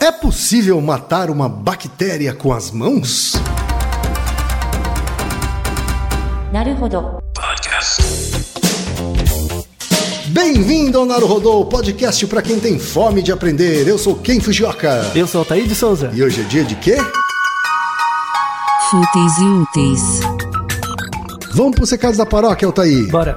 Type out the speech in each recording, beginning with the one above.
É possível matar uma bactéria com as mãos? Naruhodo. Podcast. Bem-vindo ao Naruhodo, podcast para quem tem fome de aprender. Eu sou Ken Fujioka. Eu sou Altair de Souza. E hoje é dia de quê? Fúteis e úteis. Vamos para os recados da paróquia, Altair. Bora.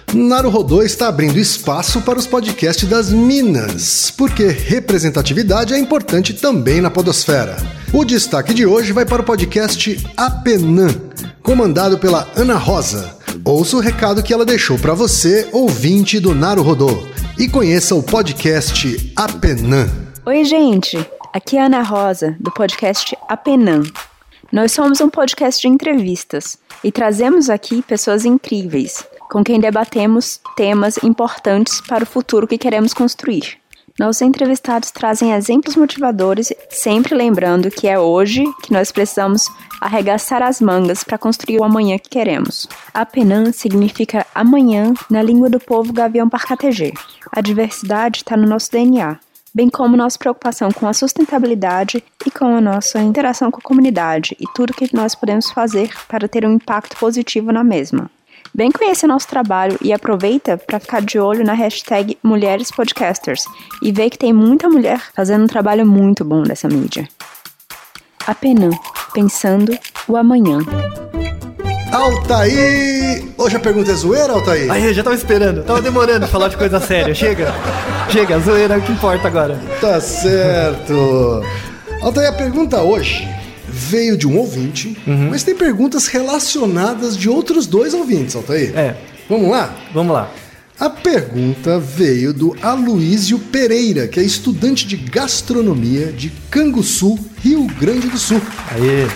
Naruhodô está abrindo espaço para os podcasts das Minas, porque representatividade é importante também na podosfera. O destaque de hoje vai para o podcast Apenã, comandado pela Ana Rosa. Ouça o recado que ela deixou para você, ouvinte do Naruhodô, e conheça o podcast Apenã. Oi, gente! Aqui é a Ana Rosa, do podcast Apenã. Nós somos um podcast de entrevistas e trazemos aqui pessoas incríveis, com quem debatemos temas importantes para o futuro que queremos construir. Nossos entrevistados trazem exemplos motivadores, sempre lembrando que é hoje que nós precisamos arregaçar as mangas para construir o amanhã que queremos. Apenã significa amanhã na língua do povo gavião parcategê. A diversidade está no nosso DNA bem como nossa preocupação com a sustentabilidade e com a nossa interação com a comunidade e tudo que nós podemos fazer para ter um impacto positivo na mesma. Bem conhecer nosso trabalho e aproveita para ficar de olho na hashtag Mulheres Podcasters e ver que tem muita mulher fazendo um trabalho muito bom nessa mídia. Apenas pensando o amanhã. Altair! Hoje a pergunta é zoeira, Altair? Aí, eu já tava esperando. Tava demorando falar de coisa séria. Chega. Chega, zoeira é o que importa agora. Tá certo. Altair, a pergunta hoje veio de um ouvinte, mas tem perguntas relacionadas de outros dois ouvintes, Altair. É. Vamos lá? Vamos lá. A pergunta veio do Aloísio Pereira, que é estudante de gastronomia de Canguçu, Rio Grande do Sul. Aê.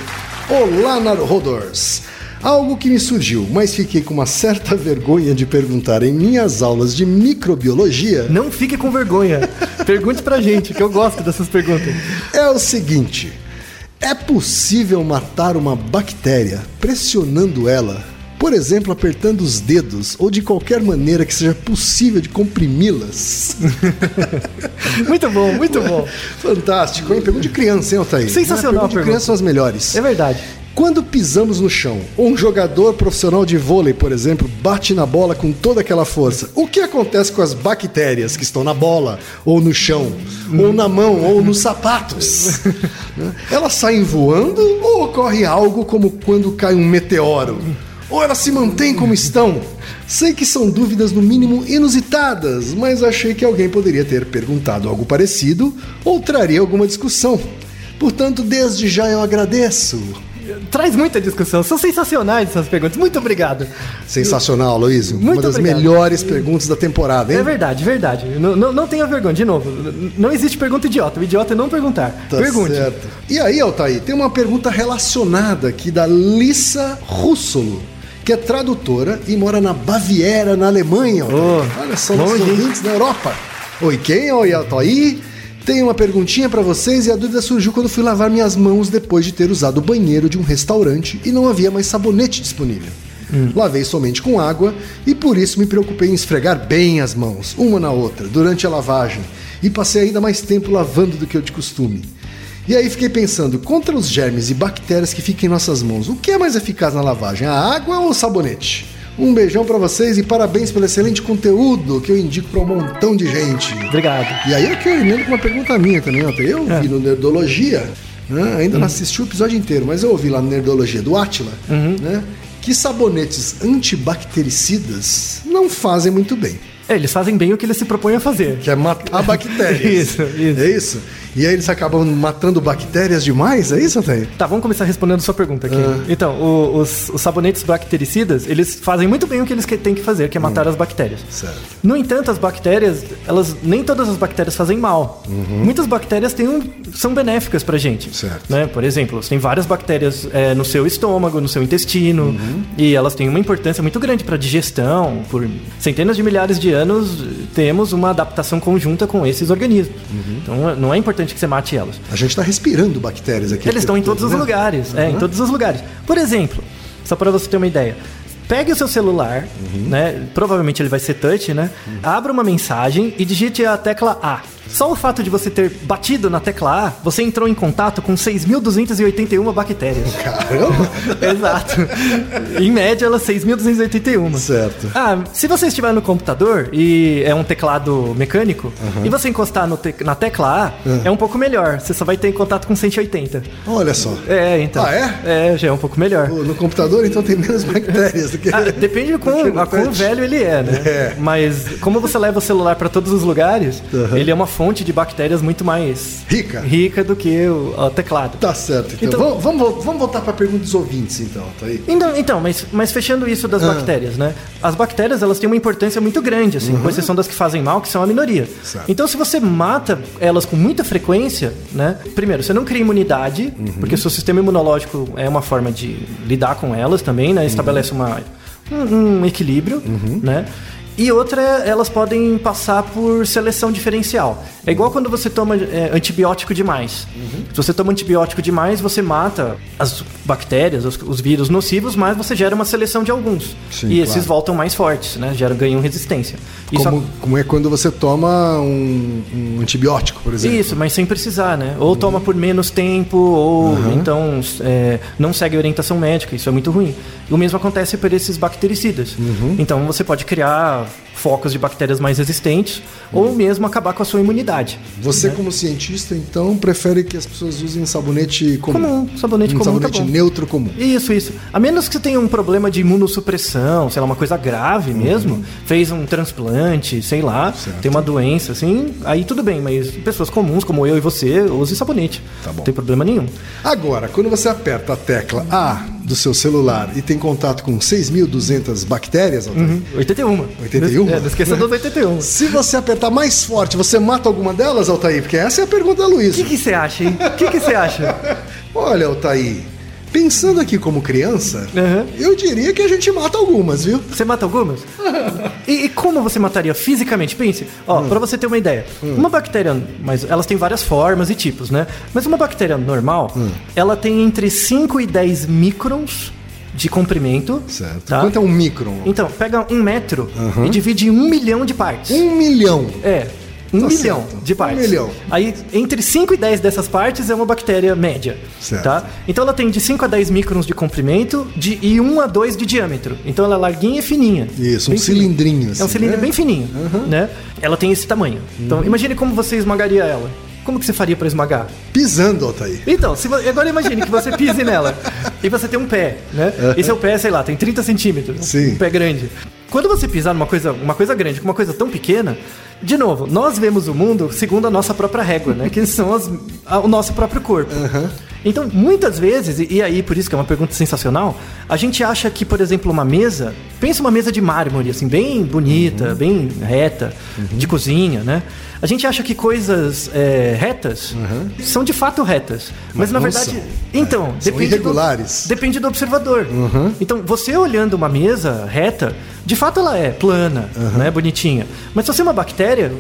Olá, Naruhodors! Algo que me surgiu, mas fiquei com uma certa vergonha de perguntar em minhas aulas de microbiologia Não fique com vergonha. Pergunte pra gente, que eu gosto dessas perguntas. é o seguinte: é possível matar uma bactéria pressionando ela, por exemplo, apertando os dedos ou de qualquer maneira que seja possível de comprimi-las? Muito bom, muito bom. Fantástico, hein? Pergunta de criança, hein, Altair? Sensacional Pergunta a de pergunta. criança são as melhores. É verdade. Quando pisamos no chão, ou um jogador profissional de vôlei, por exemplo, bate na bola com toda aquela força, o que acontece com as bactérias que estão na bola, ou no chão, ou na mão, ou nos sapatos? Elas saem voando ou ocorre algo como quando cai um meteoro? Ou elas se mantêm como estão? Sei que são dúvidas no mínimo inusitadas, mas achei que alguém poderia ter perguntado algo parecido ou traria alguma discussão. Portanto, desde já eu agradeço. Traz muita discussão. São sensacionais essas perguntas. Muito obrigado. Sensacional. Uma Muito das obrigado. melhores perguntas da temporada, hein? É verdade, verdade. Não, não, não tenha vergonha. De novo, não existe pergunta idiota. O idiota é não perguntar. Tá Pergunte. certo. E aí, Altair, tem uma pergunta relacionada aqui da Lissa Russolo, que é tradutora e mora na Baviera, na Alemanha. Oh, Olha longe, hein? ouvintes na Europa. Oi, quem? Oi, Altair. Tem uma perguntinha pra vocês e a dúvida surgiu quando fui lavar minhas mãos depois de ter usado o banheiro de um restaurante e não havia mais sabonete disponível. Lavei somente com água e por isso me preocupei em esfregar bem as mãos, uma na outra, durante a lavagem, e passei ainda mais tempo lavando do que eu de costume. E aí fiquei pensando, contra os germes e bactérias que ficam em nossas mãos, o que é mais eficaz na lavagem, a água ou o sabonete? Um beijão pra vocês e parabéns pelo excelente conteúdo que eu indico pra um montão de gente. Obrigado. E aí aqui eu emendo com uma pergunta minha também, ó. Eu vi no Nerdologia, né? ainda não assisti o episódio inteiro, mas eu ouvi lá no Nerdologia do Atila, né? Que sabonetes antibactericidas não fazem muito bem. É, eles fazem bem o que eles se propõem a fazer. Que é matar bactérias. Isso, isso. É isso? E aí eles acabam matando bactérias demais, é isso, Altair? Tá, vamos começar respondendo a sua pergunta aqui. Ah. Então, o- os, os sabonetes bactericidas, eles fazem muito bem o que eles que- têm que fazer, que é matar as bactérias. Certo. No entanto, as bactérias, elas nem todas as bactérias fazem mal. Muitas bactérias têm um- são benéficas pra gente. Certo. Né? Por exemplo, você tem várias bactérias é, no seu estômago, no seu intestino, e elas têm uma importância muito grande para digestão. Por centenas de milhares de anos, temos uma adaptação conjunta com esses organismos. Então, não é importante que você mate elas. A gente tá respirando bactérias aqui. Eles estão em todos os né? lugares. É, em todos os lugares. Por exemplo, só para você ter uma ideia. Pegue o seu celular, né? Provavelmente ele vai ser touch, né? Abra uma mensagem e digite a tecla A. Só o fato de você ter batido na tecla A, você entrou em contato com 6.281 bactérias. Caramba! Exato. em média, elas 6.281. Certo. Ah, se você estiver no computador e é um teclado mecânico, e você encostar te- na tecla A, é um pouco melhor. Você só vai ter contato com 180. Olha só. É, então. Ah, é? É, já é um pouco melhor. No computador, então, tem menos bactérias do que... Ah, depende de quão, quão velho ele é, né? É. Mas como você leva o celular para todos os lugares, Aham. ele é uma fonte de bactérias muito mais Rica. rica do que o, o teclado. Tá certo, então. Então- Vamos, vamos, vamos voltar pra pergunta dos ouvintes, então, tá aí? Então, então mas, mas fechando isso das Ah. bactérias, né? As bactérias, elas têm uma importância muito grande, assim, com exceção das que fazem mal, que são a minoria. Uhum. Certo. Então, se você mata elas com muita frequência, né? Primeiro, você não cria imunidade, Uhum. porque o seu sistema imunológico é uma forma de lidar com elas também, né? Estabelece uma, um, um equilíbrio, Uhum. né? E outra, elas podem passar por seleção diferencial. É igual quando você toma é, antibiótico demais. Uhum. Se você toma antibiótico demais, você mata as bactérias, os, os vírus nocivos, mas você gera uma seleção de alguns. Sim, e esses claro. voltam mais fortes, né? Geram, ganham resistência. Isso Como, como é quando você toma um, um antibiótico, por exemplo. Isso, mas sem precisar, né? Ou toma por menos tempo, ou então é, não segue a orientação médica, isso é muito ruim. E o mesmo acontece por esses bactericidas. Então você pode criar love. Focos de bactérias mais resistentes, ou mesmo acabar com a sua imunidade. Você, como cientista, então, prefere que as pessoas usem sabonete comum? Comum, sabonete um comum tá sabonete bom. neutro comum. Isso, isso. A menos que você tenha um problema de imunossupressão, sei lá, uma coisa grave mesmo, fez um transplante, sei lá, Uhum. Certo. tem uma doença, assim, aí tudo bem, mas pessoas comuns como eu e você, use sabonete. Tá bom. Não tem problema nenhum. Agora, quando você aperta a tecla A do seu celular e tem contato com 6.200 bactérias, Altair, Uhum. 81. 81? É, não esqueça dos 81. se você apertar mais forte, você mata alguma delas, Altair? Porque essa é a pergunta da O Luísa. que que você acha, hein? O que você acha? Olha, Altair, pensando aqui como criança, Uhum. eu diria que a gente mata algumas, viu? Você mata algumas? E, e como você mataria fisicamente? Pense, ó, Hum. pra você ter uma ideia. Uma bactéria, mas elas têm várias formas e tipos, né? Mas uma bactéria normal, Hum. ela tem entre 5 e 10 microns de comprimento. Certo. Tá? Quanto é um micron? Então, pega um metro e divide em um milhão de partes. Um milhão. É. Um Tá milhão certo. de partes. Um milhão. Aí, entre 5 e 10 dessas partes é uma bactéria média. Certo. Tá? Então ela tem de 5 a 10 microns de comprimento de, e 1 a 2 de diâmetro. Então ela é larguinha e fininha. Isso, um cilindrinho. É um assim, cilindro né? bem fininho, né? Ela tem esse tamanho. Então, imagine como você esmagaria ela. Como que você faria para esmagar? Pisando, Altair. Então, se agora imagine que você pise nela e você tem um pé, né? E seu pé, sei lá, tem 30 centímetros. Sim. Um pé grande. Quando você pisar numa coisa, uma coisa grande com uma coisa tão pequena, de novo, nós vemos o mundo segundo a nossa própria régua, né? Que são as- a- o nosso próprio corpo. Então, muitas vezes, e, e aí por isso que é uma pergunta sensacional, a gente acha que, por exemplo, uma mesa, pensa uma mesa de mármore, assim, bem bonita, bem reta, de cozinha, né? A gente acha que coisas é, retas são de fato retas. Mas, Mas na verdade. são. Então, É, são depende do- irregulares. Depende do observador. Então, você olhando uma mesa reta, de fato ela é plana, né, bonitinha. Mas se você é uma bactéria,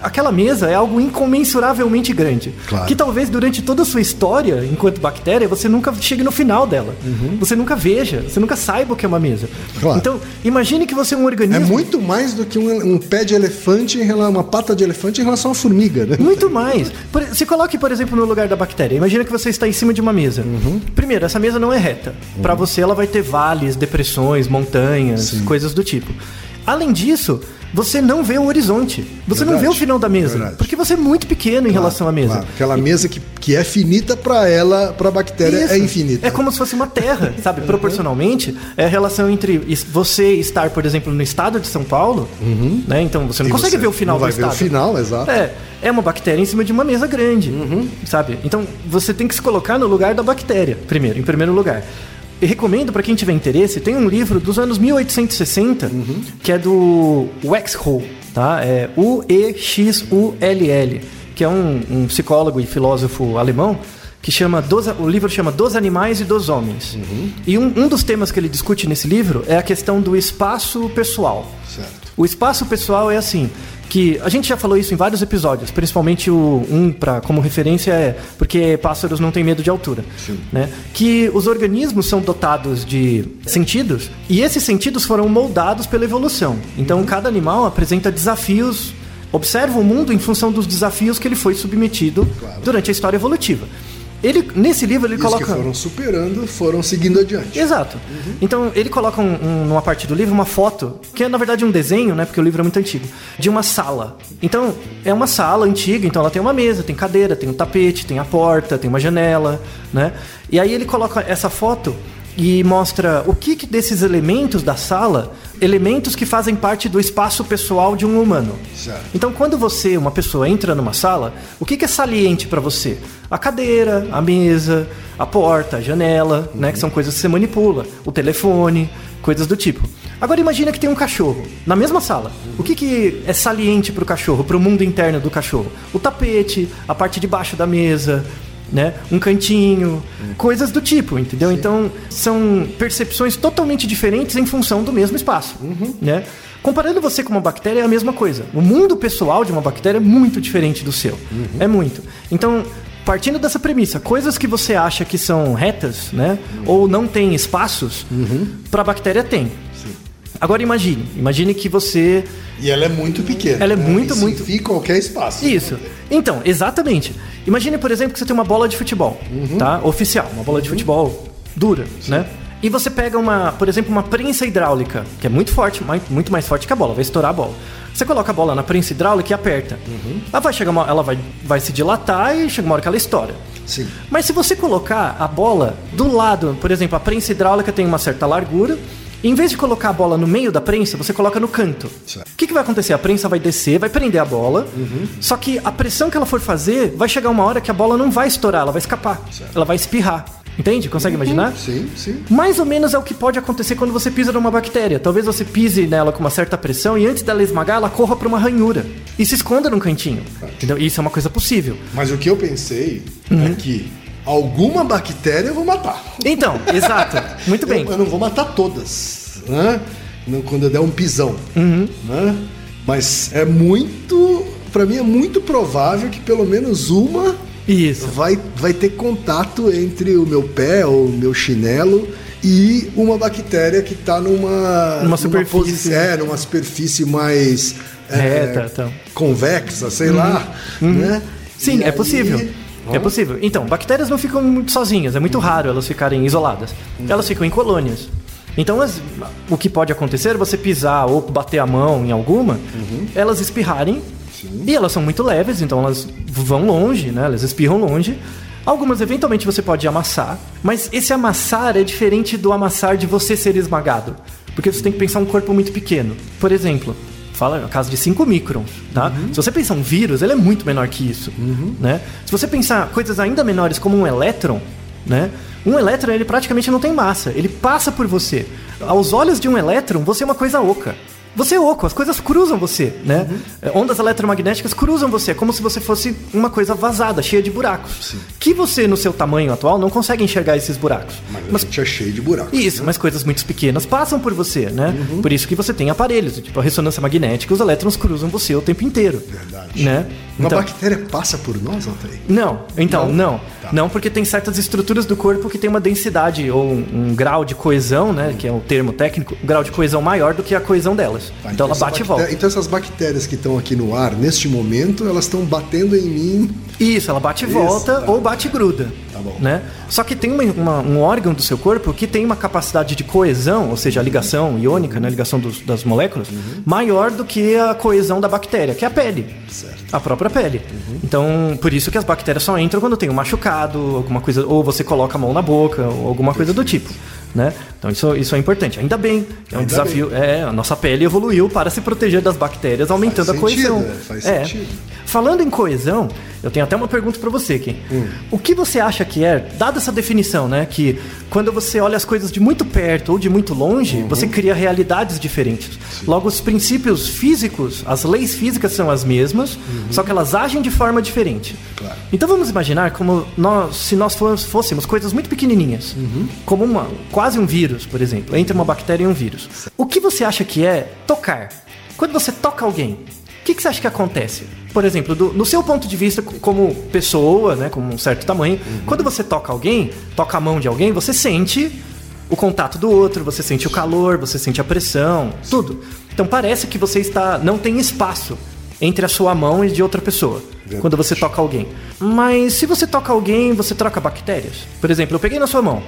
aquela mesa é algo incomensuravelmente grande. Claro. Que talvez durante toda a sua história, enquanto bactéria, você nunca chegue no final dela. Você nunca veja, você nunca saiba o que é uma mesa. Claro. Então, imagine que você é um É organismo. muito mais do que um, um pé de elefante, em rela- uma pata de elefante em relação à formiga, né? Muito mais. Por- se coloque, por exemplo, no lugar da bactéria. Imagina que você está em cima de uma mesa. Uhum. Primeiro, essa mesa não é reta. Para você, ela vai ter vales, depressões, montanhas, coisas do tipo. Além disso, você não vê o horizonte. Você não Verdade. vê o final da mesa. Verdade. Porque você é muito pequeno em relação à mesa. Claro, aquela mesa que, que é finita pra ela, pra bactéria Isso. é infinita. É como se fosse uma terra, sabe? Proporcionalmente, é a relação entre você estar, por exemplo, no estado de São Paulo, né? Então você não E consegue você ver o final não vai do ver o final, exato. É, é uma bactéria em cima de uma mesa grande, Uhum. sabe? Então você tem que se colocar no lugar da bactéria, primeiro, em primeiro lugar. E recomendo para quem tiver interesse, tem um livro dos anos 1860 Uhum. que é do Wexhull, tá? É U-E-X-U-L-L, que é um, um psicólogo e filósofo alemão que chama dos, o livro chama Dos Animais e dos Homens. Uhum. E um, um dos temas que ele discute nesse livro é a questão do espaço pessoal. Certo. O espaço pessoal é assim, que a gente já falou isso em vários episódios, principalmente o um para como referência é porque pássaros não têm medo de altura, né? Que os organismos são dotados de sentidos e esses sentidos foram moldados pela evolução. Então cada animal apresenta desafios, observa o mundo em função dos desafios que ele foi submetido Claro. durante a história evolutiva. Ele nesse livro ele os coloca que foram superando foram seguindo adiante. Exato. Então ele coloca um- um- numa parte do livro uma foto, que é na verdade um desenho, né? Porque o livro é muito antigo, de uma sala. Então é uma sala antiga, então ela tem uma mesa, tem cadeira, tem um tapete, tem a porta, tem uma janela, né? E aí ele coloca essa foto e mostra o que, que desses elementos da sala, elementos que fazem parte do espaço pessoal de um humano. Então, quando você, uma pessoa, entra numa sala, o que, que é saliente para você? A cadeira, a mesa, a porta, a janela, né? Que são coisas que você manipula. O telefone, coisas do tipo. Agora imagina que tem um cachorro na mesma sala. O que, que é saliente para o cachorro, para o mundo interno do cachorro? O tapete, a parte de baixo da mesa, né? Um cantinho, coisas do tipo, entendeu? Então são percepções totalmente diferentes em função do mesmo espaço, né? Comparando você com uma bactéria é a mesma coisa. O mundo pessoal de uma bactéria é muito diferente do seu, é muito. Então partindo dessa premissa, coisas que você acha que são retas, né? Ou não tem espaços, para a bactéria tem. Agora imagine, imagine que você E ela é muito pequena. Ela é né? muito, Isso muito- qualquer espaço. Isso. Então, exatamente. Imagine, por exemplo, que você tem uma bola de futebol, tá? Oficial, uma bola de futebol dura, né? E você pega uma, por exemplo, uma prensa hidráulica, que é muito forte, muito mais forte que a bola, vai estourar a bola. Você coloca a bola na prensa hidráulica e aperta. Ela vai chegar uma, ela vai, vai se dilatar e chega uma hora que ela estoura. Sim. Mas se você colocar a bola do lado, por exemplo, a prensa hidráulica tem uma certa largura, em vez de colocar a bola no meio da prensa, você coloca no canto. Certo. O que, que vai acontecer? A prensa vai descer, vai prender a bola, só que a pressão que ela for fazer, vai chegar uma hora que a bola não vai estourar, ela vai escapar. Ela vai espirrar. Entende? Consegue imaginar? Sim, sim. Mais ou menos é o que pode acontecer quando você pisa numa bactéria. Talvez você pise nela com uma certa pressão e antes dela esmagar, ela corra para uma ranhura e se esconda num cantinho. Entendeu? Isso é uma coisa possível. Mas o que eu pensei Uhum. é que alguma bactéria eu vou matar. Então, exato. Muito bem. Eu, eu não vou matar todas, né? Não- Quando eu der um pisão, Uhum. né? Mas é muito, Pra mim é muito provável que pelo menos uma Isso. vai, vai ter contato entre o meu pé ou o meu chinelo e uma bactéria que tá numa Numa superfície. posi- é, numa superfície mais é, Reta, então. convexa, sei lá, né? Sim, E é aí- possível. É possível. Então, bactérias não ficam muito sozinhas, é muito raro elas ficarem isoladas. Elas ficam em colônias. Então, as- o que pode acontecer é você pisar ou bater a mão em alguma, elas espirrarem, e elas são muito leves, então elas vão longe, né? Elas espirram longe. Algumas, eventualmente, você pode amassar, mas esse amassar é diferente do amassar de você ser esmagado. Porque você tem que pensar um corpo muito pequeno. Por exemplo, fala no caso de 5 microns, tá? Se você pensar um vírus, ele é muito menor que isso, né? Se você pensar coisas ainda menores como um elétron, né? Um elétron, ele praticamente não tem massa, ele passa por você. Aos olhos de um elétron, você é uma coisa oca. Você é oco, as coisas cruzam você, né? É, Ondas eletromagnéticas cruzam você, é como se você fosse uma coisa vazada, cheia de buracos. Que você, no seu tamanho atual, não consegue enxergar esses buracos. Mas, Mas a gente é cheio de buracos. isso, mas coisas muito pequenas passam por você, né? Por isso que você tem aparelhos, tipo a ressonância magnética, os elétrons cruzam você o tempo inteiro. Verdade. Né? Uma Então, bactéria passa por nós, Altair? não, então, não. Não, Tá. porque tem certas estruturas do corpo que tem uma densidade ou um, um grau de coesão, né? Que é o termo técnico, um grau de coesão maior do que a coesão delas. Bactérias. Tá, então ela bate e volta. Então essas bactérias que estão aqui no ar, neste momento, elas estão batendo em mim. Isso, ela bate e volta tá. ou bate e gruda. Tá bom. Né? Só que tem uma- uma- um órgão do seu corpo que tem uma capacidade de coesão, ou seja, a ligação iônica, né, a ligação dos- das moléculas, Uhum. maior do que a coesão da bactéria, que é a pele. A própria pele. Uhum. Então, por isso que as bactérias só entram quando tem um machucado, alguma coisa, ou você coloca a mão na boca, ou alguma coisa do tipo. Né? Então isso, isso é importante. Ainda bem, é um Ainda desafio. É, a nossa pele evoluiu para se proteger das bactérias, aumentando Faz a coesão. sentido, é, faz É. sentido. Falando em coesão, eu tenho até uma pergunta pra você aqui. Hum. O que você acha que é, dada essa definição, né, que quando você olha as coisas de muito perto ou de muito longe, Uhum. você cria realidades diferentes. Logo, os princípios físicos, as leis físicas são as mesmas, só que elas agem de forma diferente. Uhum. Claro. Então vamos imaginar como nós, se nós fôs- fôssemos coisas muito pequenininhas, Uhum. como uma, quase um vírus, por exemplo, entre uma bactéria e um vírus. O que você acha que é tocar? Quando você toca alguém, o que, que você acha que acontece? Por exemplo, do- no seu ponto de vista como pessoa, né, como um certo tamanho, quando você toca alguém, toca a mão de alguém, você sente o contato do outro, você sente o calor, você sente a pressão, tudo. Então parece que você está não tem espaço entre a sua mão e de outra pessoa Verdade. quando você toca alguém. Mas se você toca alguém, você troca bactérias. Por exemplo, eu peguei na sua mão,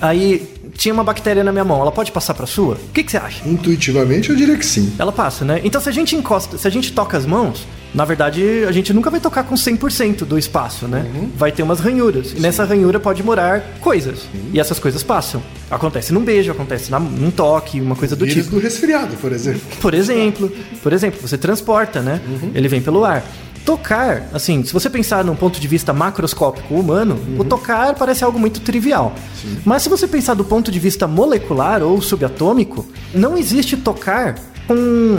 aí tinha uma bactéria na minha mão, ela pode passar pra sua? O que, que você acha? Intuitivamente eu diria que sim. Ela passa, né? Então se a gente encosta, se a gente toca as mãos, na verdade a gente nunca vai tocar com 100% do espaço, né? Vai ter umas ranhuras. E nessa ranhura pode morar coisas. E essas coisas passam. Acontece num beijo, acontece na- num toque, uma coisa do Vírus tipo. do resfriado, por exemplo. Por exemplo, por exemplo, você transporta, né? Ele vem pelo ar. Tocar, assim, se você pensar num ponto de vista macroscópico humano, o tocar parece algo muito trivial. Mas se você pensar do ponto de vista molecular ou subatômico, não existe tocar com.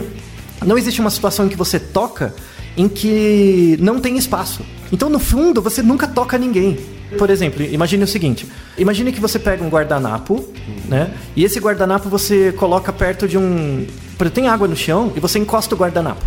Não existe uma situação em que você toca em que não tem espaço. Então, no fundo, você nunca toca ninguém. Por exemplo, imagine o seguinte: imagine que você pega um guardanapo, né? E esse guardanapo você coloca perto de um. Tem água no chão e você encosta o guardanapo.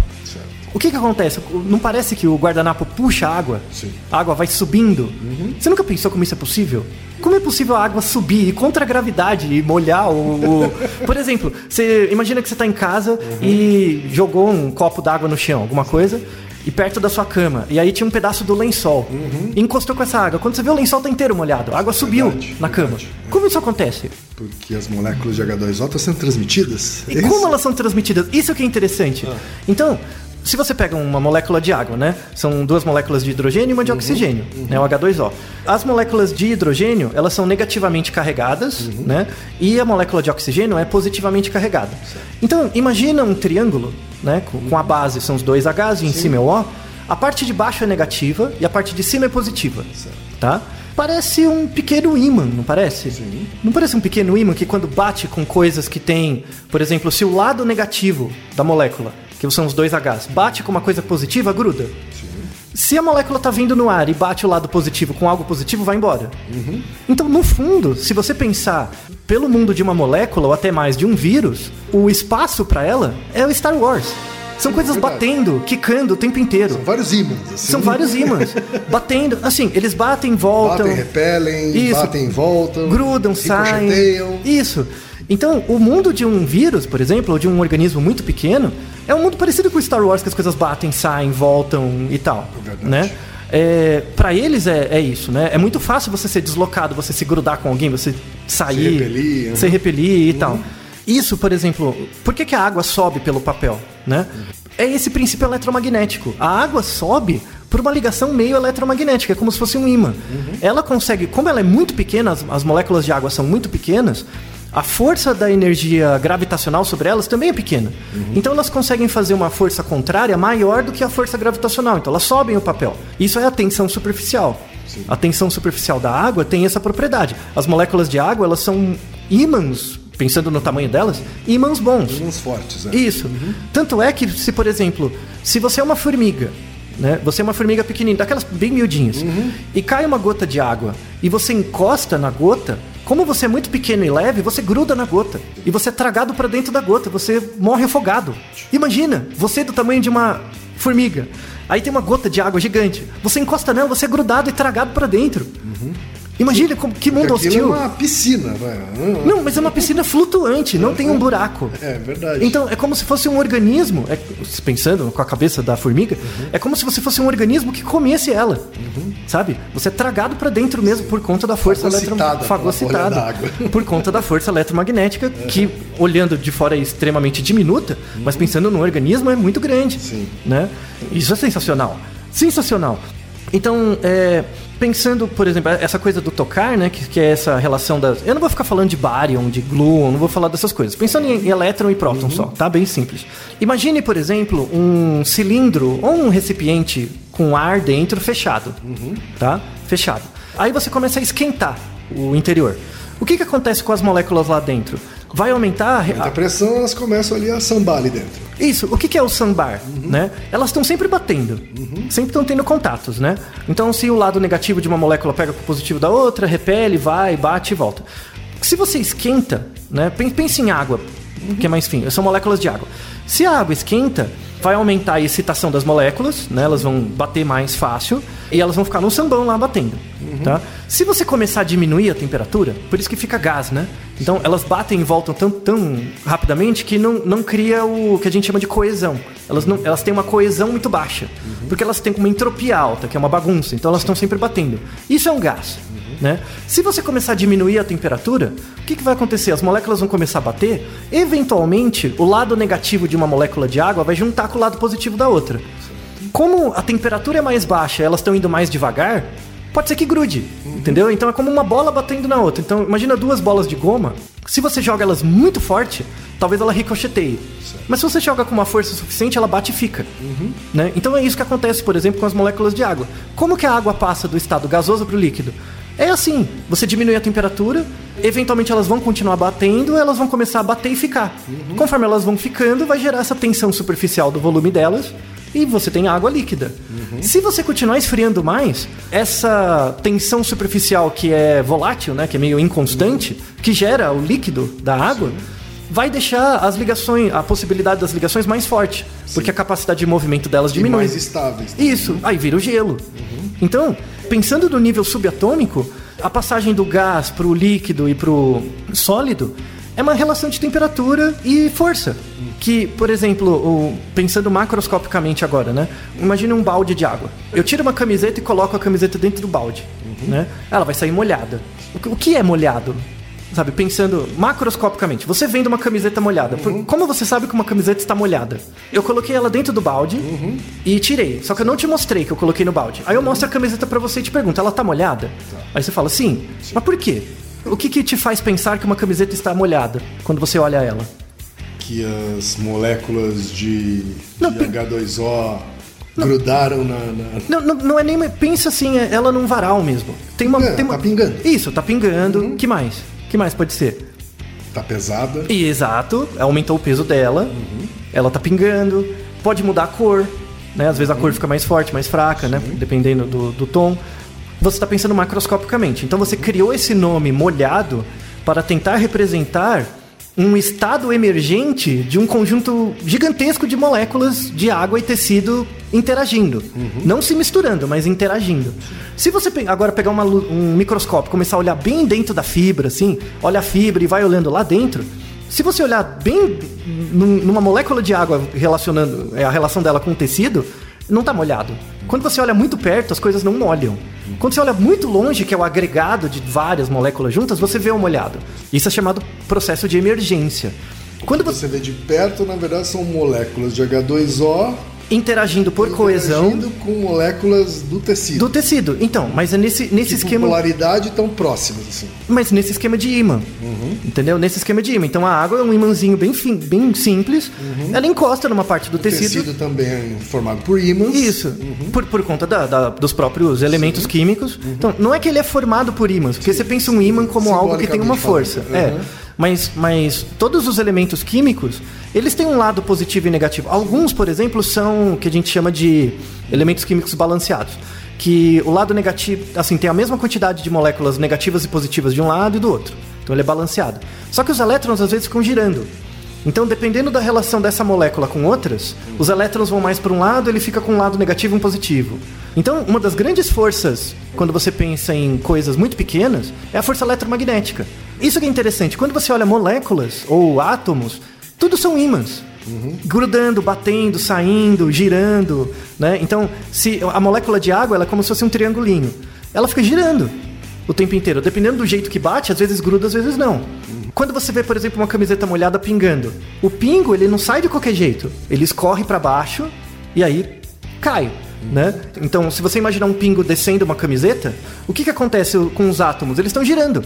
O que que acontece? Não parece que o guardanapo puxa a água? Sim. A água vai subindo? Você nunca pensou como isso é possível? Como é possível a água subir e contra a gravidade e molhar o. o- Por exemplo, você imagina que você está em casa e jogou um copo d'água no chão, alguma coisa, e perto da sua cama. E aí tinha um pedaço do lençol. E encostou com essa água. Quando você vê o lençol tá inteiro molhado, a água subiu Verdade, na cama. verdade. Como isso acontece? Porque as moléculas de H2O estão sendo transmitidas. E É como elas são transmitidas? Isso que é interessante. Então, se você pega uma molécula de água, né? São duas moléculas de hidrogênio e uma de oxigênio, né? O H2O. As moléculas de hidrogênio, elas são negativamente carregadas, né? E a molécula de oxigênio é positivamente carregada. Então, imagina um triângulo, né? Com, com a base são os dois Hs e em cima é o O. A parte de baixo é negativa e a parte de cima é positiva, tá? Parece um pequeno ímã, não parece? Sim. Não parece um pequeno ímã que quando bate com coisas que tem, por exemplo, se o lado negativo da molécula, que são os dois Hs, bate com uma coisa positiva, gruda. Se a molécula está vindo no ar e bate o lado positivo com algo positivo, vai embora. Então, no fundo, se você pensar pelo mundo de uma molécula ou até mais de um vírus, o espaço para ela é o Star Wars. São coisas verdade. batendo, quicando o tempo inteiro. São vários ímãs. Assim. São vários ímãs batendo. Assim, eles batem, voltam. Batem, repelem, Isso. batem, voltam. grudam, saem. Isso. Então, o mundo de um vírus, por exemplo, ou de um organismo muito pequeno, é um mundo parecido com o Star Wars, que as coisas batem, saem, voltam e tal. Verdade. Né? É, para eles é, é isso, né? É muito fácil você ser deslocado, você se grudar com alguém, você sair, repelir, uhum. se repelir e tal. Isso, por exemplo, por que, que a água sobe pelo papel, né? É esse princípio eletromagnético. A água sobe por uma ligação meio eletromagnética, é como se fosse um ímã. Ela consegue, como ela é muito pequena, as, as moléculas de água são muito pequenas, a força da energia gravitacional sobre elas também é pequena. Então elas conseguem fazer uma força contrária maior do que a força gravitacional. Então elas sobem o papel. Isso é a tensão superficial. A tensão superficial da água tem essa propriedade. As moléculas de água, elas são ímãs, pensando no tamanho delas, ímãs bons. Ímãs fortes, né? Isso. Tanto é que, se por exemplo, se você é uma formiga, né? Você é uma formiga pequenininha, daquelas bem miudinhas, e cai uma gota de água e você encosta na gota, como você é muito pequeno e leve, você gruda na gota e você é tragado para dentro da gota, você morre afogado. Imagina, você é do tamanho de uma formiga. Aí tem uma gota de água gigante. Você encosta nela, você é grudado e tragado para dentro. Imagina como, que mundo aquilo hostil. é uma piscina, vai. Não, mas é uma piscina flutuante, não tem um buraco. É verdade. Então, é como se fosse um organismo, é, pensando com a cabeça da formiga, Uhum. é como se você fosse um organismo que comesse ela. Sabe? Você é tragado pra dentro mesmo por conta da força Fagocitada eletromagnética. d'água. Por conta da força eletromagnética, que, olhando de fora, é extremamente diminuta, mas pensando num organismo, é muito grande. Sim. Né? Isso é sensacional. Sensacional. Então, é, pensando, por exemplo, essa coisa do tocar, né? Que, que é essa relação das. Eu não vou ficar falando de bárion, de gluon, não vou falar dessas coisas. Pensando em elétron e próton só, tá? Bem simples. Imagine, por exemplo, um cilindro ou um recipiente com ar dentro fechado, tá? Fechado. Aí você começa a esquentar o interior. O que, que acontece com as moléculas lá dentro? Vai aumentar a A pressão, elas começam ali a sambar ali dentro. isso, o que que é o sambar, né? Elas estão sempre batendo, sempre estão tendo contatos, né? Então, se o lado negativo de uma molécula pega com o positivo da outra, repele, vai, bate e volta. Se você esquenta, né? pen- Pense em água, que é mais fino, são moléculas de água. Se a água esquenta, vai aumentar a excitação das moléculas, né? Elas vão bater mais fácil e elas vão ficar no sambão lá batendo, tá? Se você começar a diminuir a temperatura, por isso que fica gás, né? Então elas batem e voltam tão, tão rapidamente que não, não cria o que a gente chama de coesão. Elas, não, elas têm uma coesão muito baixa, porque elas têm uma entropia alta, que é uma bagunça, então elas estão sempre batendo. Isso é um gás. Né? Se você começar a diminuir a temperatura, o que, que vai acontecer? As moléculas vão começar a bater, eventualmente o lado negativo de uma molécula de água vai juntar com o lado positivo da outra. Como a temperatura é mais baixa elas estão indo mais devagar, pode ser que grude, entendeu? Então é como uma bola batendo na outra. Então imagina duas bolas de goma, se você joga elas muito forte, talvez ela ricocheteie. Mas se você joga com uma força suficiente, ela bate e fica. Né? Então é isso que acontece, por exemplo, com as moléculas de água. Como que a água passa do estado gasoso para o líquido? É assim, você diminui a temperatura, eventualmente elas vão continuar batendo, elas vão começar a bater e ficar. Conforme elas vão ficando, vai gerar essa tensão superficial do volume delas e você tem água líquida. Se você continuar esfriando mais, essa tensão superficial que é volátil, né, que é meio inconstante, que gera o líquido da água, vai deixar as ligações, a possibilidade das ligações mais forte, porque a capacidade de movimento delas E diminui. mais estáveis. Isso, aí vira o gelo. Então, pensando no nível subatômico, a passagem do gás para o líquido e para o sólido é uma relação de temperatura e força. Que, por exemplo, pensando macroscopicamente agora, né? Imagine um balde de água. Eu tiro uma camiseta e coloco a camiseta dentro do balde, né? Ela vai sair molhada. O que é molhado? Sabe, pensando macroscopicamente, você vendo uma camiseta molhada. Por- como você sabe que uma camiseta está molhada? Eu coloquei ela dentro do balde e tirei. Só que eu não te mostrei que eu coloquei no balde. Aí eu mostro a camiseta pra você e te pergunto, ela tá molhada? Aí você fala, sim. Mas por quê? O que, que te faz pensar que uma camiseta está molhada quando você olha ela? Que as moléculas de, Não, de pen- H2O grudaram na, na- Não, não, não é nem. Pensa assim, é ela num varal mesmo. Tem uma. É, tem uma tá pingando. Isso, tá pingando. que mais? Que mais pode ser? Tá pesada. E, exato, aumentou o peso dela, ela tá pingando, pode mudar a cor, né? Às vezes a cor fica mais forte, mais fraca, né? Dependendo do, do tom. Você está pensando macroscopicamente. Então você criou esse nome molhado para tentar representar um estado emergente de um conjunto gigantesco de moléculas de água e tecido interagindo. Não se misturando, mas interagindo. Se você pe- agora pegar uma um microscópio e começar a olhar bem dentro da fibra, assim, olha a fibra e vai olhando lá dentro, se você olhar bem num- numa molécula de água relacionando é, a relação dela com o tecido, não está molhado. Quando você olha muito perto, as coisas não molham. Quando você olha muito longe, que é o agregado de várias moléculas juntas, você vê o molhado. Isso é chamado processo de emergência. Quando você Você vê de perto, na verdade, são moléculas de H2O interagindo por coesão interagindo com moléculas do tecido. do tecido. Então, mas é nesse, nesse que esquema. polaridade tão próximas, assim. Mas nesse esquema de imã. Entendeu? Nesse esquema de imã. Então a água é um imãzinho bem, fin- bem simples. Ela encosta numa parte do O tecido, também é formado por ímãs. Isso, por, por conta da- da- dos próprios elementos químicos. Então, não é que ele é formado por ímãs, porque você pensa um ímã como algo que tem uma força. É. Mas, mas todos os elementos químicos, eles têm um lado positivo e negativo. Alguns, por exemplo, são o que a gente chama de elementos químicos balanceados. Que o lado negativo, assim, tem a mesma quantidade de moléculas negativas e positivas de um lado e do outro. Então ele é balanceado. Só que os elétrons às vezes ficam girando. Então, dependendo da relação dessa molécula com outras, os elétrons vão mais para um lado, ele fica com um lado negativo e um positivo. Então, uma das grandes forças, quando você pensa em coisas muito pequenas, é a força eletromagnética. Isso que é interessante. Quando você olha moléculas ou átomos, tudo são ímãs. Grudando, batendo, saindo, girando, né? Então, se a molécula de água ela é como se fosse um triangulinho. Ela fica girando o tempo inteiro. Dependendo do jeito que bate, às vezes gruda, às vezes não. Quando você vê, por exemplo, uma camiseta molhada pingando, o pingo ele não sai de qualquer jeito. Ele escorre para baixo e aí cai. Né? Então, se você imaginar um pingo descendo uma camiseta, o que, que acontece com os átomos? Eles estão girando.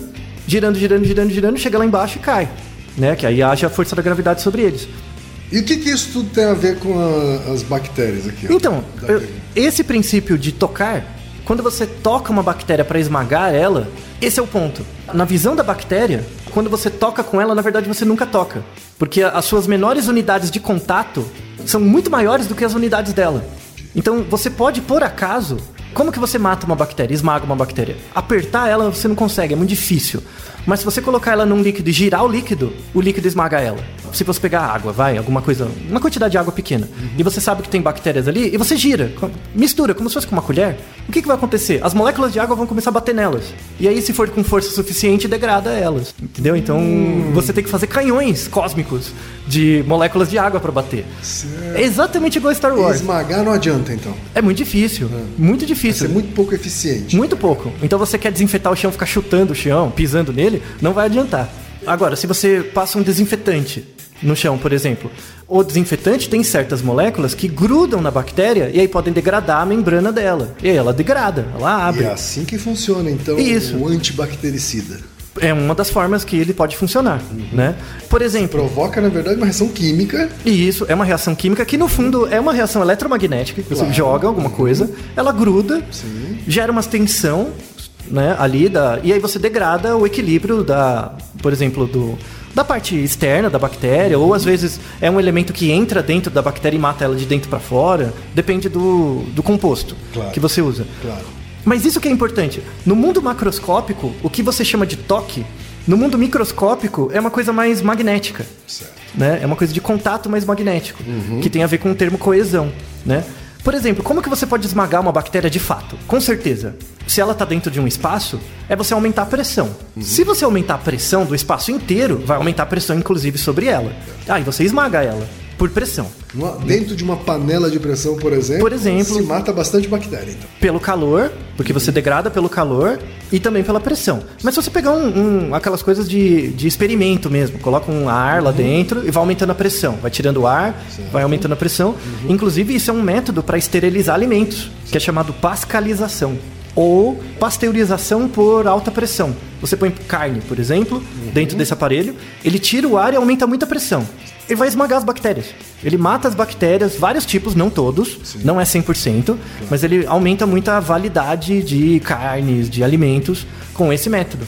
Girando, girando, girando, girando, chega lá embaixo e cai. Né? Que aí haja a força da gravidade sobre eles. E o que, que isso tudo tem a ver com a- as bactérias aqui? Então, eu- esse princípio de tocar, quando você toca uma bactéria para esmagar ela, esse é o ponto. Na visão da bactéria, quando você toca com ela, na verdade você nunca toca. Porque as suas menores unidades de contato são muito maiores do que as unidades dela. Então, você pode, por acaso, como que você mata uma bactéria, esmaga uma bactéria? Apertar ela você não consegue, é muito difícil. Mas se você colocar ela num líquido e girar o líquido, o líquido esmaga ela. Se você pegar água, vai, alguma coisa, uma quantidade de água pequena, e você sabe que tem bactérias ali, e você gira, mistura, como se fosse com uma colher, o que, que vai acontecer? As moléculas de água vão começar a bater nelas. E aí, se for com força suficiente, degrada elas. Entendeu? Então, você tem que fazer canhões cósmicos de moléculas de água para bater. É exatamente igual a Star E Wars. esmagar não adianta, então. É muito difícil. Muito Vai difícil. ser muito pouco eficiente. Muito pouco. Então você quer desinfetar o chão, ficar chutando o chão, pisando nele, não vai adiantar. Agora, se você passa um desinfetante no chão, por exemplo, o desinfetante tem certas moléculas que grudam na bactéria e aí podem degradar a membrana dela. E aí ela degrada, ela E abre. é assim que funciona, então, Isso. o antibactericida. É uma das formas que ele pode funcionar, né? Por exemplo, Provoca, na verdade, uma reação química. E isso é uma reação química que, no fundo, é uma reação eletromagnética. que Você Claro. joga alguma coisa, ela gruda, Sim. gera uma tensão né, ali, da, e aí você degrada o equilíbrio da, por exemplo, do, da parte externa da bactéria, ou às vezes é um elemento que entra dentro da bactéria e mata ela de dentro para fora. Depende do, do composto Claro. que você usa. Claro. Mas isso que é importante. No mundo macroscópico, o que você chama de toque, no mundo microscópico é uma coisa mais magnética Certo. né? É uma coisa de contato mais magnético, que tem a ver com o termo coesão, né? Por exemplo, como que você pode esmagar uma bactéria de fato? Com certeza, se ela está dentro de um espaço, é você aumentar a pressão. Se você aumentar a pressão do espaço inteiro, vai aumentar a pressão inclusive sobre ela. Ah, e você esmaga ela por pressão. Dentro de uma panela de pressão, por exemplo, Por exemplo. se mata bastante bactéria. Então. Pelo calor, porque você degrada pelo calor e também pela pressão. Mas se você pegar um, um- aquelas coisas de, de experimento mesmo, coloca um ar lá dentro e vai aumentando a pressão, vai tirando o ar, vai aumentando a pressão. Inclusive, isso é um método para esterilizar alimentos, que é chamado pascalização. Ou pasteurização por alta pressão. Você põe carne, por exemplo, dentro desse aparelho, ele tira o ar e aumenta muito a pressão. Ele vai esmagar as bactérias. Ele mata as bactérias, vários tipos, não todos, não é 100%, mas ele aumenta muito a validade de carnes, de alimentos com esse método.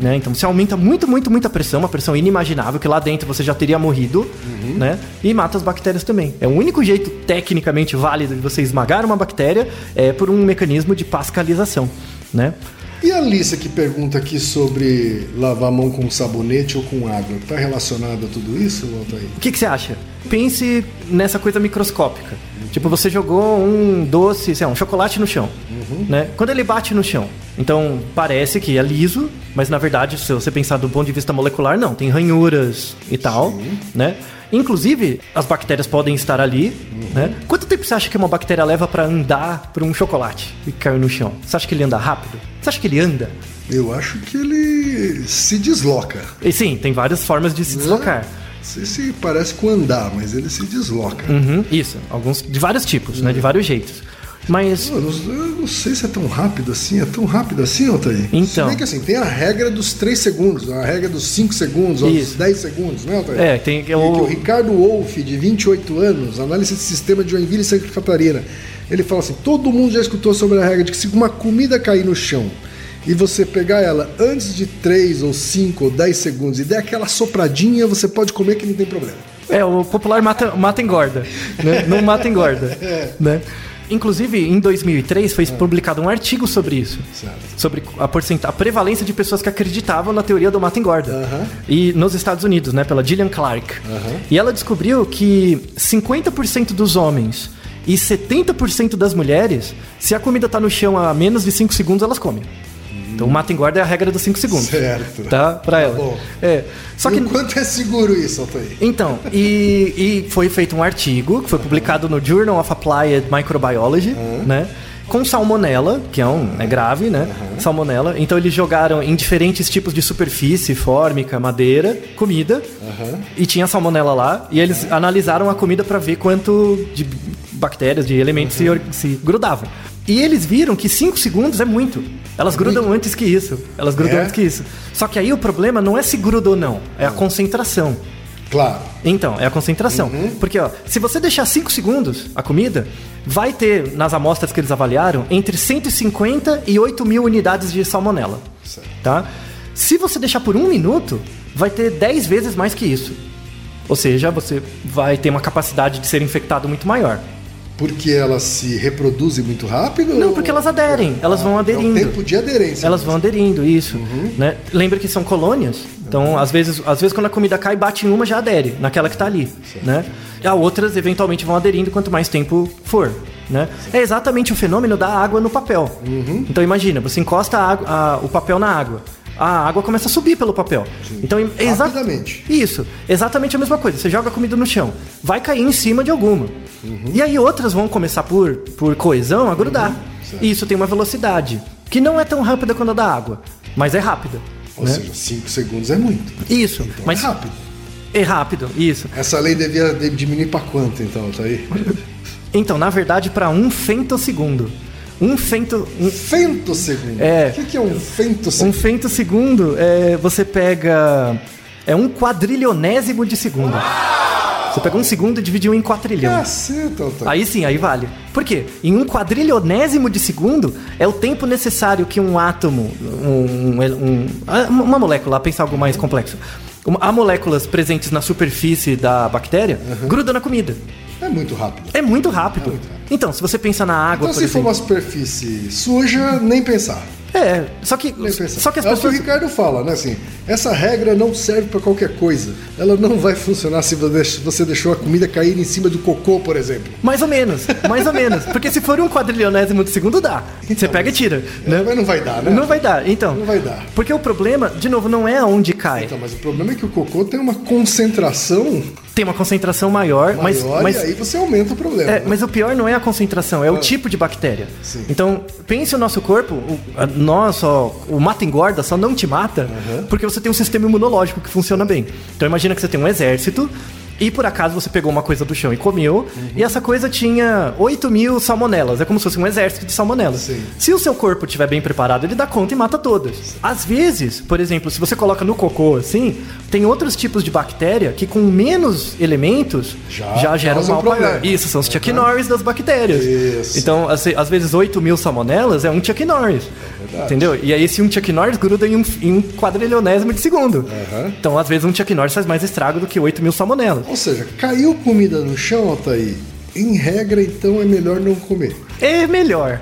Né? Então você aumenta muito, muito, muito a pressão, uma pressão inimaginável, que lá dentro você já teria morrido, né? E mata as bactérias também. É o único jeito tecnicamente válido de você esmagar uma bactéria é por um mecanismo de pascalização, né? E a Alissa que pergunta aqui sobre lavar a mão com sabonete ou com água. Está relacionado a tudo isso, Altair? O que, que você acha? Pense nessa coisa microscópica. Tipo, você jogou um doce, sei lá, um chocolate no chão. Né? Quando ele bate no chão, então parece que é liso, mas na verdade, se você pensar do ponto de vista molecular, não, tem ranhuras e tal, né? Inclusive, as bactérias podem estar ali, né? Quanto tempo você acha que uma bactéria leva para andar por um chocolate e cair no chão? Você acha que ele anda rápido? Você acha que ele anda? Eu acho que ele se desloca. E sim, tem várias formas de se deslocar. Não sei se parece com andar, mas ele se desloca. Uhum, isso, alguns de vários tipos, né? De vários jeitos. Mas Eu não, eu não sei se é tão rápido assim, é tão rápido assim, Altair? Então. Se bem que assim, tem a regra dos 3 segundos, a regra dos 5 segundos, ou dos Isso. 10 segundos, né, Altair? É, tem- que, eu- que o Ricardo Wolff, de 28 anos, análise de sistema de Joinville e Santa Catarina, ele fala assim, todo mundo já escutou sobre a regra de que se uma comida cair no chão e você pegar ela antes de 3 ou 5 ou 10 segundos e der aquela sopradinha, você pode comer que não tem problema. É, o popular mata, mata engorda, né? Não mata engorda, né? Inclusive, em 2003 foi publicado um artigo sobre isso. Certo. Sobre a, porcenta- a prevalência de pessoas que acreditavam na teoria do mata engorda. Aham. E nos Estados Unidos, né? Pela Gillian Clark. E ela descobriu que 50% dos homens e 70% das mulheres, se a comida tá no chão a menos de 5 segundos, elas comem. Então o mata engorda é a regra dos 5 segundos. Certo. Tá? Pra ela. bom. É. Só que. quanto é seguro isso, Altair? Então, e, e foi feito um artigo que foi publicado no Journal of Applied Microbiology, né? Com salmonela, que é um é grave, né? Salmonela. Então eles jogaram em diferentes tipos de superfície, fórmica, madeira, comida. E tinha salmonela lá. E eles analisaram a comida para ver quanto de bactérias, de elementos se, se grudavam. E eles viram que 5 segundos é muito. Elas grudam antes que isso. Elas grudam É? antes que isso. Só que aí o problema não é se gruda ou não, é a concentração. Claro. Então, é a concentração. Porque, ó, se você deixar 5 segundos a comida, vai ter, nas amostras que eles avaliaram, entre 150 e 8 mil unidades de salmonela. Certo. Tá? Se você deixar por um minuto, vai ter 10 vezes mais que isso. Ou seja, você vai ter uma capacidade de ser infectado muito maior. Porque elas se reproduzem muito rápido? Não, porque elas aderem, elas vão É o aderindo. tempo de aderência. Elas vão aderindo, isso. Né? Lembra que são colônias? Então, às, vezes, às vezes, quando a comida cai, bate em uma, já adere, naquela que está ali. Né? E a outras, eventualmente, vão aderindo quanto mais tempo for. Né? É exatamente o fenômeno da água no papel. Então, imagina, você encosta a água- a- o papel na água. A água começa a subir pelo papel. Então, é exa- Rapidamente. Isso, exatamente a mesma coisa. Você joga a comida no chão, vai cair em cima de alguma. E aí outras vão começar por, por coesão a grudar. E isso tem uma velocidade que não é tão rápida quanto a da água, mas é rápida. Ou né? seja, 5 segundos é muito. Isso, Então mas é rápido. é rápido, isso. Essa lei devia de- diminuir pra quanto, então, Altair? Então, na verdade, para um femtosegundo. Um fento, um, Femtosegundo. É. O que, que é um um femtosegundo? femtosegundo é você pega é um quadrilionésimo de segundo. Você pega um segundo e divide um em quatrilhão. Caceta, Altair. Aí sim, aí vale. Por quê? Em um quadrilionésimo de segundo é o tempo necessário que um átomo, um, um- ah, uma molécula, pensar algo mais complexo. Há moléculas presentes na superfície da bactéria gruda na comida. É muito rápido. É muito rápido. Então, se você pensa na água, Então, se for exemplo. uma superfície suja, nem pensar. É, só que, só que as é o que o pessoas. Ricardo fala, né? Assim, essa regra não serve pra qualquer coisa. Ela não vai funcionar se você deix- você deixou a comida cair em cima do cocô, por exemplo. Mais ou menos, mais ou menos. Porque se for um quadrilionésimo de segundo, dá. Você pega e tira. Né? Mas não vai dar, né? Não vai dar. Então. Não vai dar. Porque o problema, de novo, não é aonde cai. Então, mas o problema é que o cocô tem uma concentração Tem uma concentração maior, mas. maior mas e aí você aumenta o problema. É, né? mas o pior não é a concentração, é o tipo de bactéria. Sim. Então, pense o nosso corpo, o, a- nós, ó, o mata engorda só não te mata porque você tem um sistema imunológico que funciona bem. Então, imagina que você tem um exército e por acaso você pegou uma coisa do chão e comeu, e essa coisa tinha 8 mil salmonelas. É como se fosse um exército de salmonelas. Sim. Se o seu corpo estiver bem preparado, ele dá conta e mata todas. Às vezes, por exemplo, se você coloca no cocô assim, tem outros tipos de bactéria que com menos elementos Já já, geram mal maior. Isso, são os Chuck Norris das bactérias. Isso. Então, às, às vezes, 8 mil salmonelas é um Chuck Norris. Entendeu? E aí, esse um Chuck Norris gruda em um, em um quadrilionésimo de segundo. Aham. Então, às vezes, um Chuck Norris faz mais estrago do que 8 mil salmonelas. Ou seja, caiu comida no chão, Altair. Em regra, então, é melhor não comer. É melhor.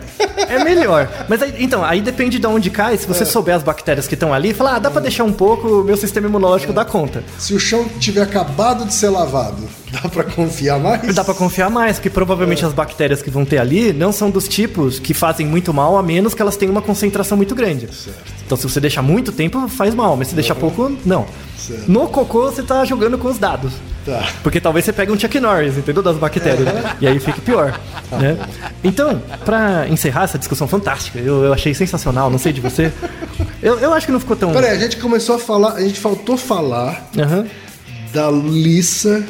É melhor. Mas aí, então, aí depende de onde cai. Se você É. souber as bactérias que estão ali, fala, ah, dá pra deixar um pouco, o meu sistema imunológico dá conta. Se o chão tiver acabado de ser lavado, dá pra confiar mais? Dá pra confiar mais, porque provavelmente É. as bactérias que vão ter ali não são dos tipos que fazem muito mal, a menos que elas tenham uma concentração muito grande. Então, se você deixar muito tempo, faz mal, mas se deixar pouco, não. Certo. No cocô, você tá jogando com os dados. Tá. Porque talvez você pegue um Chuck Norris, entendeu? Das bactérias. E aí fique pior. né? Então, pra encerrar essa discussão fantástica, eu, eu achei sensacional, não sei de você. Eu, eu acho que não ficou tão. Peraí, a gente começou a falar, a gente faltou falar Aham. da Lissa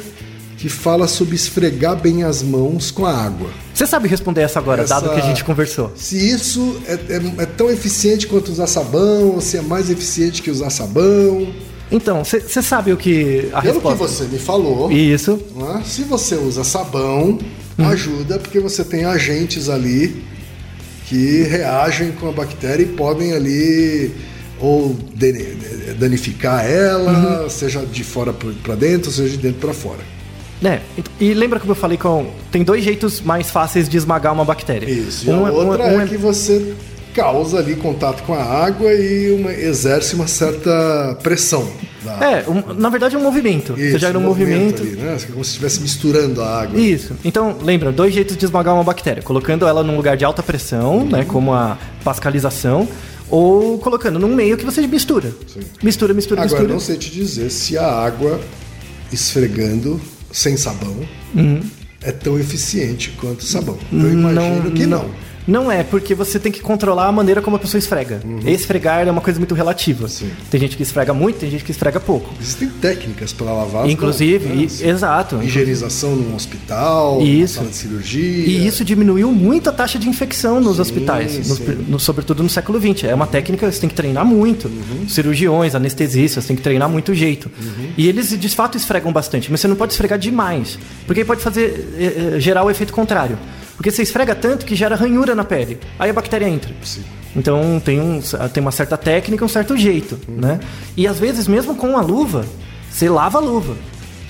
que fala sobre esfregar bem as mãos com a água. Você sabe responder essa agora, Essa- dado que a gente conversou. Se isso é, é- é tão eficiente quanto usar sabão, ou se é mais eficiente que usar sabão. Então, você sabe o que a Pelo resposta. que você me falou, Isso. né, se você usa sabão, ajuda porque você tem agentes ali que reagem com a bactéria e podem ali ou danificar ela, seja de fora para dentro, seja de dentro para fora. né? E lembra como eu falei com. Tem dois jeitos mais fáceis de esmagar uma bactéria. Isso. E Um a é- outra um é, que você causa ali contato com a água e uma- exerce uma certa pressão. É, um- na verdade é um movimento. Você Isso, gera um movimento. ali, né? Como se estivesse misturando a água. Isso. Então, lembra, dois jeitos de esmagar uma bactéria. Colocando ela num lugar de alta pressão, né? Como a pascalização. Ou colocando num meio que você mistura. Mistura, mistura, Agora, mistura. não sei te dizer se a água esfregando sem sabão é tão eficiente quanto o sabão. Eu imagino que não. Não é, porque você tem que controlar a maneira como a pessoa esfrega. Esfregar é uma coisa muito relativa. Uhum. Sim. Tem gente que esfrega muito, tem gente que esfrega pouco. Existem técnicas para lavar as Inclusive, e- né? exato. Higienização num hospital, Isso. sala de cirurgia. E isso diminuiu muito a taxa de infecção nos hospitais, nos- sim. no- sobretudo no século XX. É uma técnica que você tem que treinar muito. Uhum. Cirurgiões, anestesistas, tem que treinar muito o jeito. E eles de fato esfregam bastante, mas você não pode esfregar demais, porque pode fazer eh, eh, gerar o efeito contrário. Porque você esfrega tanto que gera ranhura na pele. Aí a bactéria entra. Sim. Então tem, um, tem uma certa técnica, um certo jeito, né? E às vezes mesmo com a luva, você lava a luva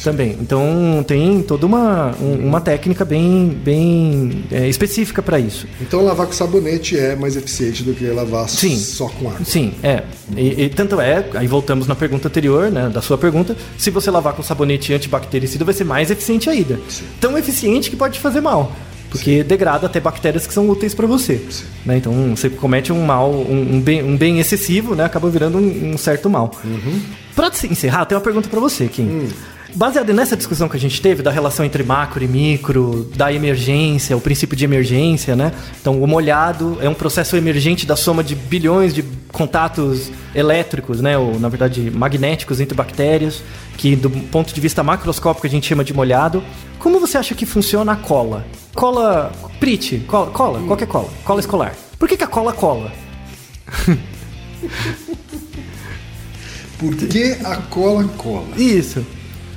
também. Então tem toda uma, um- uma técnica bem, bem é, específica para isso. Então lavar com sabonete é mais eficiente do que lavar Sim. só com água. Sim, é. E, e tanto é, aí voltamos na pergunta anterior, né, da sua pergunta, se você lavar com sabonete antibactericida vai ser mais eficiente ainda. Tão eficiente que pode te fazer mal. Porque degrada até bactérias que são úteis para você. né? Então você comete um mal, um, um bem, um bem excessivo, né? Acaba virando um, um certo mal. Para encerrar, tem uma pergunta para você, Kim. Baseado nessa discussão que a gente teve da relação entre macro e micro, da emergência, o princípio de emergência, né? Então, o molhado é um processo emergente da soma de bilhões de contatos elétricos, né? Ou, na verdade, magnéticos entre bactérias, que do ponto de vista macroscópico a gente chama de molhado. Como você acha que funciona a cola? Cola Prit, cola, cola qualquer cola, cola escolar. Por que, que a cola cola? Por que a cola cola? Isso.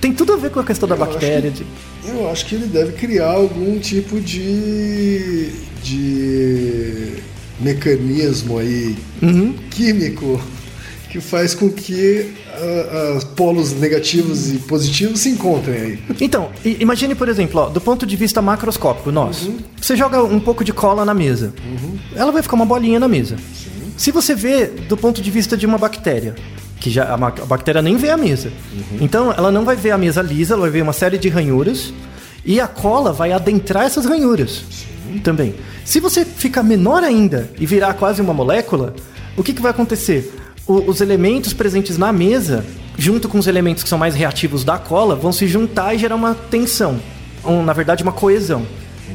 Tem tudo a ver com a questão da Eu acho bactéria. que- de- Eu acho que ele deve criar algum tipo de. de mecanismo aí Uhum. químico que faz com que ah, ah, polos negativos e positivos se encontrem aí. Então, imagine, por exemplo, ó, do ponto de vista macroscópico, nós. Você joga um pouco de cola na mesa. Ela vai ficar uma bolinha na mesa. Se você vê do ponto de vista de uma bactéria, que já a, a bactéria nem vê a mesa. Então, ela não vai ver a mesa lisa, ela vai ver uma série de ranhuras e a cola vai adentrar essas ranhuras também. Se você ficar menor ainda e virar quase uma molécula, o que, que vai acontecer? O- os elementos presentes na mesa, junto com os elementos que são mais reativos da cola, vão se juntar e gerar uma tensão. Na verdade, uma coesão.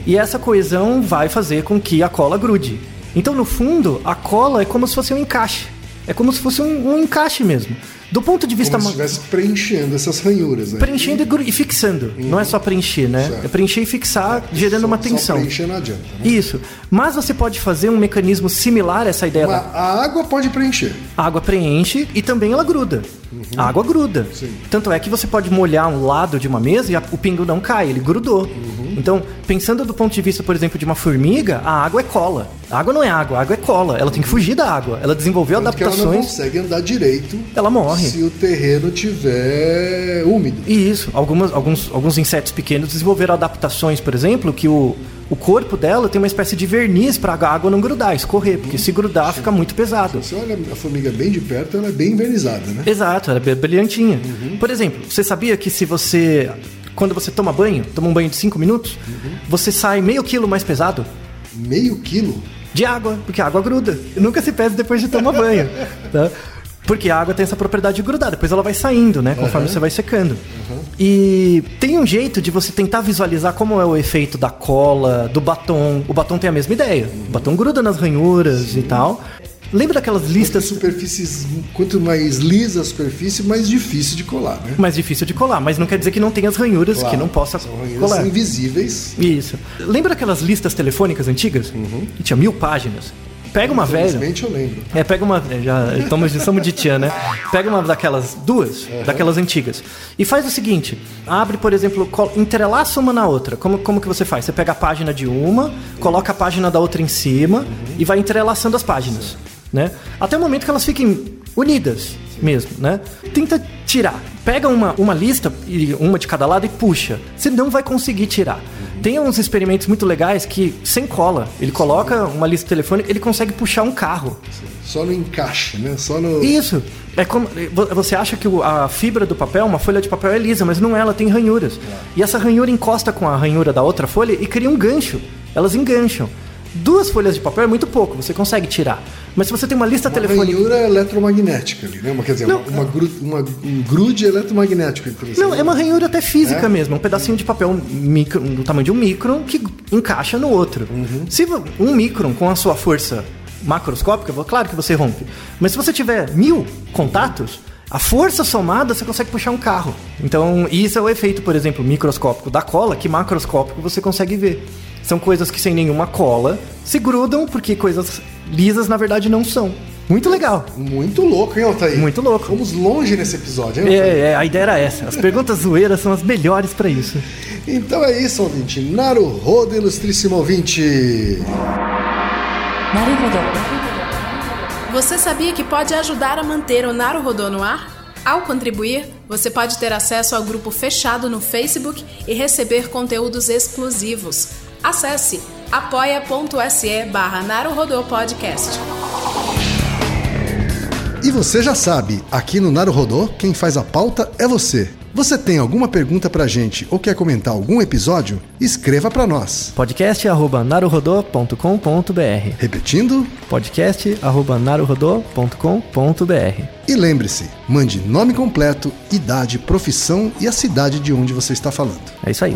E essa coesão vai fazer com que a cola grude. Então, no fundo, a cola é como se fosse um encaixe. É como se fosse um, um encaixe mesmo. Do ponto de vista Como se estivesse preenchendo essas ranhuras aí. preenchendo e e fixando. Não é só preencher, né? Certo. É preencher e fixar, gerando Só- uma Só tensão. preencher não adianta. Né? Isso. Mas você pode fazer um mecanismo similar a essa ideia Mas da a água pode preencher. a água preenche e também ela gruda. A água gruda. Uhum. Sim. Tanto é que você pode molhar um lado de uma mesa e a- o pingo não cai, ele grudou. Uhum. Então, pensando do ponto de vista, por exemplo, de uma formiga, a água é cola. A água não é água, a água é cola. Ela tem que fugir da água. Ela desenvolveu Tanto que ela não adaptações. consegue andar direito Ela morre. se o terreno tiver úmido. E isso, algumas, alguns, alguns insetos pequenos desenvolveram adaptações, por exemplo, que o, o corpo dela tem uma espécie de verniz para a água não grudar, escorrer, porque se grudar fica muito pesado. Você olha a formiga bem de perto, ela é bem invernizada, né? Exato, ela é brilhantinha. Por exemplo, você sabia que se você. Quando você toma banho, toma um banho de 5 minutos, você sai meio quilo mais pesado Meio quilo? de água, porque a água gruda. Nunca se pesa depois de tomar banho. tá? Porque a água tem essa propriedade de grudar, depois ela vai saindo, né? Conforme você vai secando. E tem um jeito de você tentar visualizar como é o efeito da cola, do batom. O batom tem a mesma ideia. O batom gruda nas ranhuras e tal. Lembra daquelas Quanto listas superfícies, quanto mais lisa a superfície, mais difícil de colar, né? mais difícil de colar, mas não quer dizer que não tem as ranhuras que não possa São ranhuras colar. invisíveis. Isso. Lembra aquelas listas telefônicas antigas? Que tinha mil páginas. Pega uma velha. Eu lembro. É, pega uma. é, Já estamos, somos de tia, né? Pega uma daquelas duas, daquelas antigas. E faz o seguinte: abre, por exemplo, col- entrelaça uma na outra. Como, como que você faz? Você pega a página de uma, coloca a página da outra em cima e vai entrelaçando as páginas. Né? Até o momento que elas fiquem unidas. mesmo, né? Tenta tirar. Pega uma, uma lista, e uma de cada lado, e puxa. Você não vai conseguir tirar. Tem uns experimentos muito legais que, sem cola, ele coloca uma lista telefônica, ele consegue puxar um carro. Só no encaixe, né? Só no. Isso. É como vo- você acha que a fibra do papel, uma folha de papel é lisa, mas não é, ela tem ranhuras. E essa ranhura encosta com a ranhura da outra folha e cria um gancho. Elas engancham. Duas folhas de papel é muito pouco, você consegue tirar. Mas se você tem uma lista Uma telefônica. ranhura eletromagnética ali, né? Uma, quer dizer, Não. uma, uma, gru- uma- um grude eletromagnético. Não, é uma ranhura até física É? mesmo, um pedacinho de papel micro, do tamanho de um micron que encaixa no outro. Uhum. Se um micron com a sua força macroscópica, claro que você rompe. Mas se você tiver mil contatos, a força somada você consegue puxar um carro. Então, isso é o efeito, por exemplo, microscópico da cola, que macroscópico você consegue ver. São coisas que sem nenhuma cola se grudam, porque coisas lisas na verdade não são. Muito legal. Muito louco, hein, Altair? Muito louco. Vamos longe nesse episódio, hein, Altair? É, é a ideia era essa. As perguntas zoeiras são as melhores para isso. Então é isso, ouvinte. Naruhodo, ilustríssimo ouvinte. Naruhodo. Você sabia que pode ajudar a manter o Naruhodo no ar? Ao contribuir, você pode ter acesso ao grupo fechado no Facebook e receber conteúdos exclusivos Acesse apoia.se barra Podcast. E você já sabe, aqui no Naruhodô, quem faz a pauta é você. Você tem alguma pergunta pra gente ou quer comentar algum episódio? Escreva pra nós. podcast@naruhodô.com.br. Repetindo, podcast@naruhodô.com.br. e lembre-se, mande nome completo, idade, profissão e a cidade de onde você está falando. É isso aí.